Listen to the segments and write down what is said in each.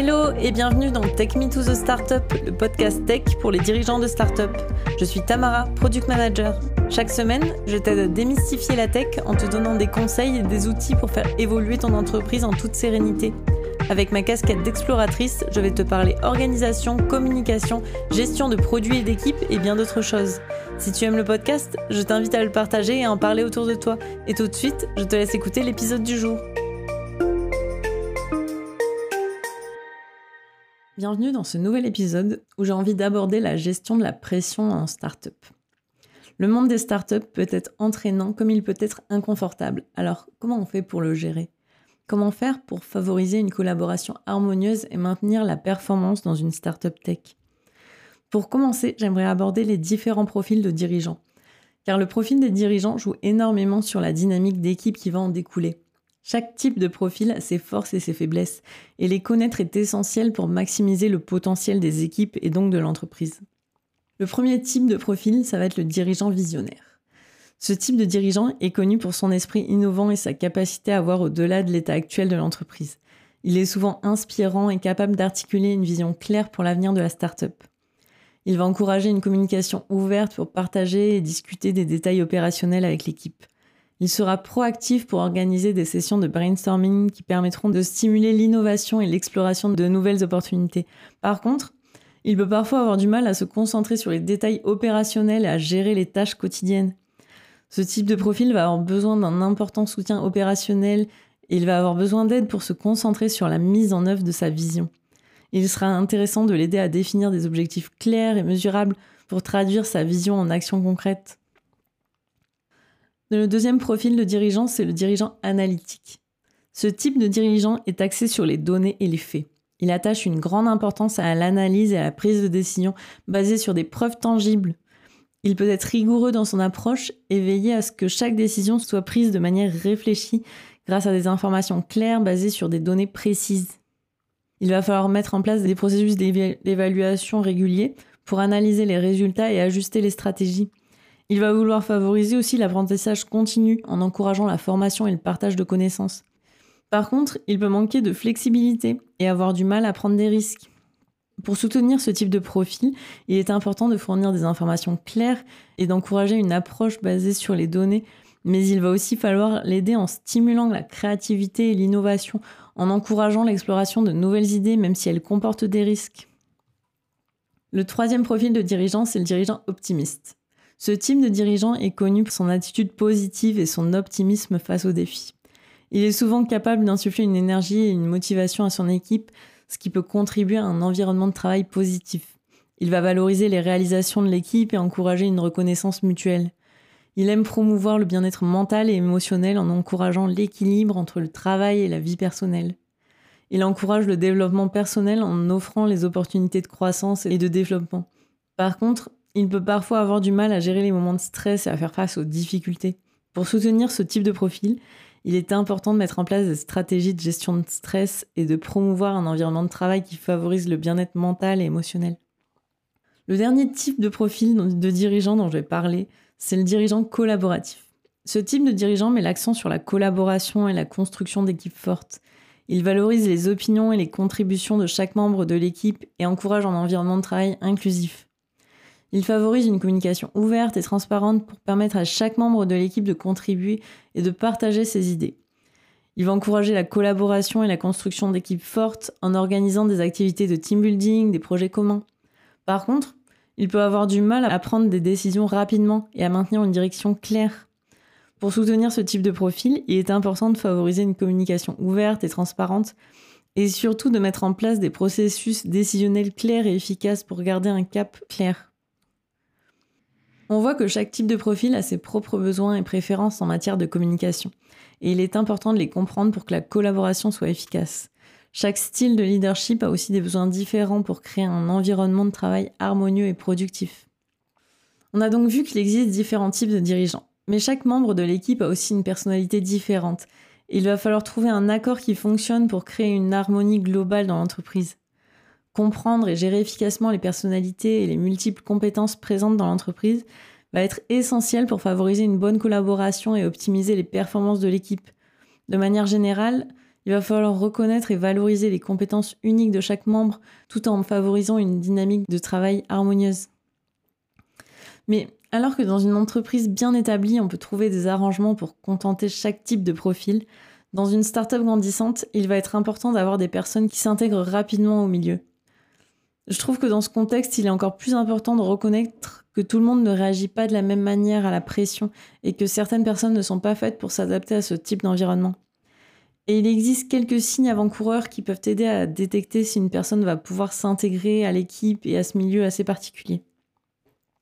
Hello et bienvenue dans Tech Me to the Startup, le podcast tech pour les dirigeants de startup. Je suis Tamara, product manager. Chaque semaine, je t'aide à démystifier la tech en te donnant des conseils et des outils pour faire évoluer ton entreprise en toute sérénité. Avec ma casquette d'exploratrice, je vais te parler organisation, communication, gestion de produits et d'équipes et bien d'autres choses. Si tu aimes le podcast, je t'invite à le partager et à en parler autour de toi. Et tout de suite, je te laisse écouter l'épisode du jour. Bienvenue dans ce nouvel épisode où j'ai envie d'aborder la gestion de la pression en startup. Le monde des startups peut être entraînant comme il peut être inconfortable. Alors, comment on fait pour le gérer? Comment faire pour favoriser une collaboration harmonieuse et maintenir la performance dans une startup tech? Pour commencer, j'aimerais aborder les différents profils de dirigeants. Car le profil des dirigeants joue énormément sur la dynamique d'équipe qui va en découler. Chaque type de profil a ses forces et ses faiblesses, et les connaître est essentiel pour maximiser le potentiel des équipes et donc de l'entreprise. Le premier type de profil, ça va être le dirigeant visionnaire. Ce type de dirigeant est connu pour son esprit innovant et sa capacité à voir au-delà de l'état actuel de l'entreprise. Il est souvent inspirant et capable d'articuler une vision claire pour l'avenir de la startup. Il va encourager une communication ouverte pour partager et discuter des détails opérationnels avec l'équipe. Il sera proactif pour organiser des sessions de brainstorming qui permettront de stimuler l'innovation et l'exploration de nouvelles opportunités. Par contre, il peut parfois avoir du mal à se concentrer sur les détails opérationnels et à gérer les tâches quotidiennes. Ce type de profil va avoir besoin d'un important soutien opérationnel et il va avoir besoin d'aide pour se concentrer sur la mise en œuvre de sa vision. Il sera intéressant de l'aider à définir des objectifs clairs et mesurables pour traduire sa vision en actions concrètes. Le deuxième profil de dirigeant, c'est le dirigeant analytique. Ce type de dirigeant est axé sur les données et les faits. Il attache une grande importance à l'analyse et à la prise de décision basée sur des preuves tangibles. Il peut être rigoureux dans son approche et veiller à ce que chaque décision soit prise de manière réfléchie grâce à des informations claires basées sur des données précises. Il va falloir mettre en place des processus d'évaluation réguliers pour analyser les résultats et ajuster les stratégies. Il va vouloir favoriser aussi l'apprentissage continu en encourageant la formation et le partage de connaissances. Par contre, il peut manquer de flexibilité et avoir du mal à prendre des risques. Pour soutenir ce type de profil, il est important de fournir des informations claires et d'encourager une approche basée sur les données, mais il va aussi falloir l'aider en stimulant la créativité et l'innovation, en encourageant l'exploration de nouvelles idées même si elles comportent des risques. Le troisième profil de dirigeant, c'est le dirigeant optimiste. Ce type de dirigeant est connu pour son attitude positive et son optimisme face aux défis. Il est souvent capable d'insuffler une énergie et une motivation à son équipe, ce qui peut contribuer à un environnement de travail positif. Il va valoriser les réalisations de l'équipe et encourager une reconnaissance mutuelle. Il aime promouvoir le bien-être mental et émotionnel en encourageant l'équilibre entre le travail et la vie personnelle. Il encourage le développement personnel en offrant les opportunités de croissance et de développement. Par contre, il peut parfois avoir du mal à gérer les moments de stress et à faire face aux difficultés. Pour soutenir ce type de profil, il est important de mettre en place des stratégies de gestion de stress et de promouvoir un environnement de travail qui favorise le bien-être mental et émotionnel. Le dernier type de profil de dirigeant dont je vais parler, c'est le dirigeant collaboratif. Ce type de dirigeant met l'accent sur la collaboration et la construction d'équipes fortes. Il valorise les opinions et les contributions de chaque membre de l'équipe et encourage un environnement de travail inclusif. Il favorise une communication ouverte et transparente pour permettre à chaque membre de l'équipe de contribuer et de partager ses idées. Il va encourager la collaboration et la construction d'équipes fortes en organisant des activités de team building, des projets communs. Par contre, il peut avoir du mal à prendre des décisions rapidement et à maintenir une direction claire. Pour soutenir ce type de profil, il est important de favoriser une communication ouverte et transparente et surtout de mettre en place des processus décisionnels clairs et efficaces pour garder un cap clair. On voit que chaque type de profil a ses propres besoins et préférences en matière de communication, et il est important de les comprendre pour que la collaboration soit efficace. Chaque style de leadership a aussi des besoins différents pour créer un environnement de travail harmonieux et productif. On a donc vu qu'il existe différents types de dirigeants, mais chaque membre de l'équipe a aussi une personnalité différente, et il va falloir trouver un accord qui fonctionne pour créer une harmonie globale dans l'entreprise. Comprendre et gérer efficacement les personnalités et les multiples compétences présentes dans l'entreprise va être essentiel pour favoriser une bonne collaboration et optimiser les performances de l'équipe. De manière générale, Il va falloir reconnaître et valoriser les compétences uniques de chaque membre tout en favorisant une dynamique de travail harmonieuse. Mais alors que dans une entreprise bien établie, on peut trouver des arrangements pour contenter chaque type de profil, dans une start-up grandissante, il va être important d'avoir des personnes qui s'intègrent rapidement au milieu. Je trouve que dans ce contexte, il est encore plus important de reconnaître que tout le monde ne réagit pas de la même manière à la pression et que certaines personnes ne sont pas faites pour s'adapter à ce type d'environnement. Et il existe quelques signes avant-coureurs qui peuvent aider à détecter si une personne va pouvoir s'intégrer à l'équipe et à ce milieu assez particulier.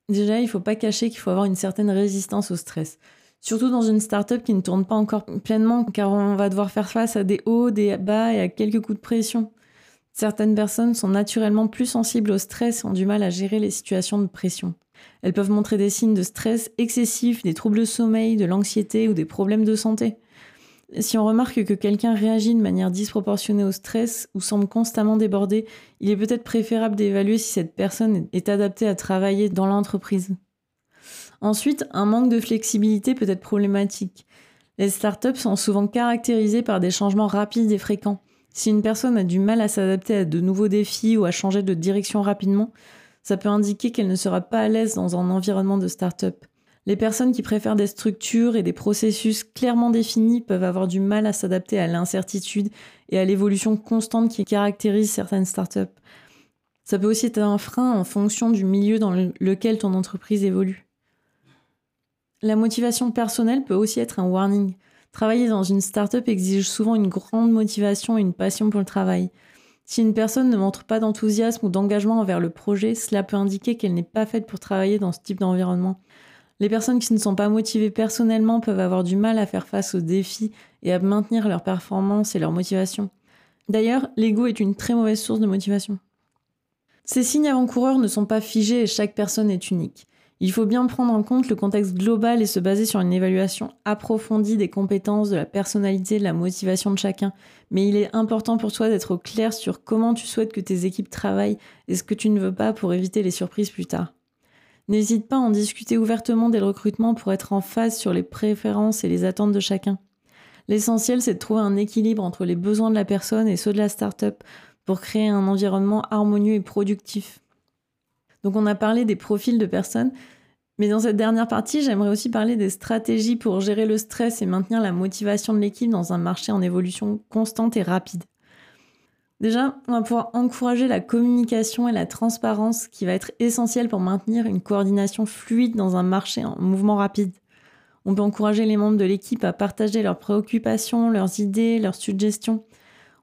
Déjà, il ne faut pas cacher qu'il faut avoir une certaine résistance au stress. Surtout dans une start-up qui ne tourne pas encore pleinement, car on va devoir faire face à des hauts, des bas et à quelques coups de pression. Certaines personnes sont naturellement plus sensibles au stress et ont du mal à gérer les situations de pression. Elles peuvent montrer des signes de stress excessif, des troubles de sommeil, de l'anxiété ou des problèmes de santé. Si on remarque que quelqu'un réagit de manière disproportionnée au stress ou semble constamment débordé, il est peut-être préférable d'évaluer si cette personne est adaptée à travailler dans l'entreprise. Ensuite, un manque de flexibilité peut être problématique. Les startups sont souvent caractérisées par des changements rapides et fréquents. Si une personne a du mal à s'adapter à de nouveaux défis ou à changer de direction rapidement, ça peut indiquer qu'elle ne sera pas à l'aise dans un environnement de start-up. Les personnes qui préfèrent des structures et des processus clairement définis peuvent avoir du mal à s'adapter à l'incertitude et à l'évolution constante qui caractérise certaines startups. Ça peut aussi être un frein en fonction du milieu dans lequel ton entreprise évolue. La motivation personnelle peut aussi être un warning. Travailler dans une start-up exige souvent une grande motivation et une passion pour le travail. Si une personne ne montre pas d'enthousiasme ou d'engagement envers le projet, cela peut indiquer qu'elle n'est pas faite pour travailler dans ce type d'environnement. Les personnes qui ne sont pas motivées personnellement peuvent avoir du mal à faire face aux défis et à maintenir leur performance et leur motivation. D'ailleurs, l'ego est une très mauvaise source de motivation. Ces signes avant-coureurs ne sont pas figés et chaque personne est unique. Il faut bien prendre en compte le contexte global et se baser sur une évaluation approfondie des compétences, de la personnalité, de la motivation de chacun. Mais il est important pour toi d'être clair sur comment tu souhaites que tes équipes travaillent et ce que tu ne veux pas pour éviter les surprises plus tard. N'hésite pas à en discuter ouvertement dès le recrutement pour être en phase sur les préférences et les attentes de chacun. L'essentiel, c'est de trouver un équilibre entre les besoins de la personne et ceux de la start-up pour créer un environnement harmonieux et productif. Donc on a parlé des profils de personnes, mais dans cette dernière partie, j'aimerais aussi parler des stratégies pour gérer le stress et maintenir la motivation de l'équipe dans un marché en évolution constante et rapide. Déjà, on va pouvoir encourager la communication et la transparence qui va être essentielle pour maintenir une coordination fluide dans un marché en mouvement rapide. On peut encourager les membres de l'équipe à partager leurs préoccupations, leurs idées, leurs suggestions.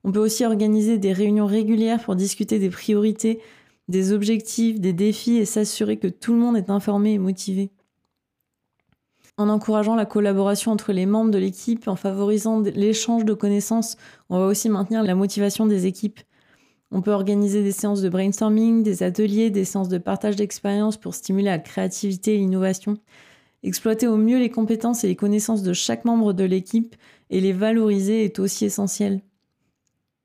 On peut aussi organiser des réunions régulières pour discuter des priorités, des objectifs, des défis et s'assurer que tout le monde est informé et motivé. En encourageant la collaboration entre les membres de l'équipe, en favorisant l'échange de connaissances, on va aussi maintenir la motivation des équipes. On peut organiser des séances de brainstorming, des ateliers, des séances de partage d'expériences pour stimuler la créativité et l'innovation. Exploiter au mieux les compétences et les connaissances de chaque membre de l'équipe et les valoriser est aussi essentiel.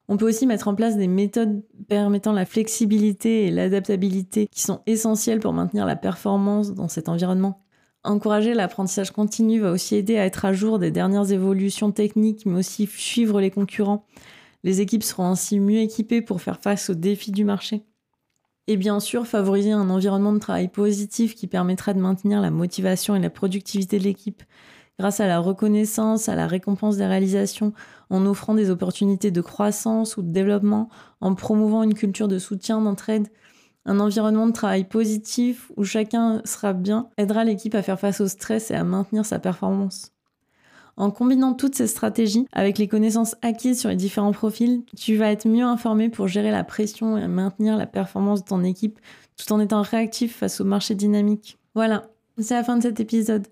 On peut aussi mettre en place des méthodes permettant la flexibilité et l'adaptabilité qui sont essentielles pour maintenir la performance dans cet environnement. Encourager l'apprentissage continu va aussi aider à être à jour des dernières évolutions techniques, mais aussi suivre les concurrents. Les équipes seront ainsi mieux équipées pour faire face aux défis du marché. Et bien sûr, favoriser un environnement de travail positif qui permettra de maintenir la motivation et la productivité de l'équipe grâce à la reconnaissance, à la récompense des réalisations, en offrant des opportunités de croissance ou de développement, en promouvant une culture de soutien, d'entraide. Un environnement de travail positif où chacun sera bien aidera l'équipe à faire face au stress et à maintenir sa performance. En combinant toutes ces stratégies avec les connaissances acquises sur les différents profils, tu vas être mieux informé pour gérer la pression et maintenir la performance de ton équipe tout en étant réactif face au marché dynamique. Voilà, c'est la fin de cet épisode.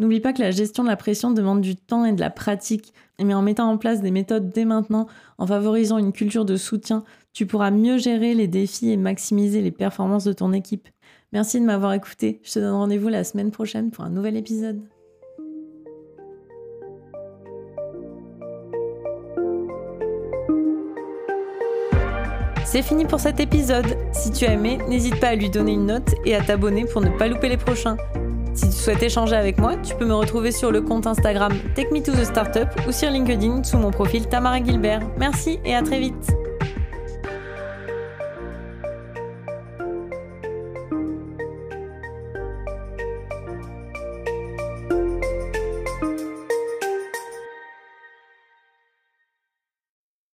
N'oublie pas que la gestion de la pression demande du temps et de la pratique, mais en mettant en place des méthodes dès maintenant, en favorisant une culture de soutien, tu pourras mieux gérer les défis et maximiser les performances de ton équipe. Merci de m'avoir écouté. Je te donne rendez-vous la semaine prochaine pour un nouvel épisode. C'est fini pour cet épisode. Si tu as aimé, n'hésite pas à lui donner une note et à t'abonner pour ne pas louper les prochains. Si tu souhaites échanger avec moi, tu peux me retrouver sur le compte Instagram Take Me to the Startup ou sur LinkedIn sous mon profil Tamara Gilbert. Merci et à très vite.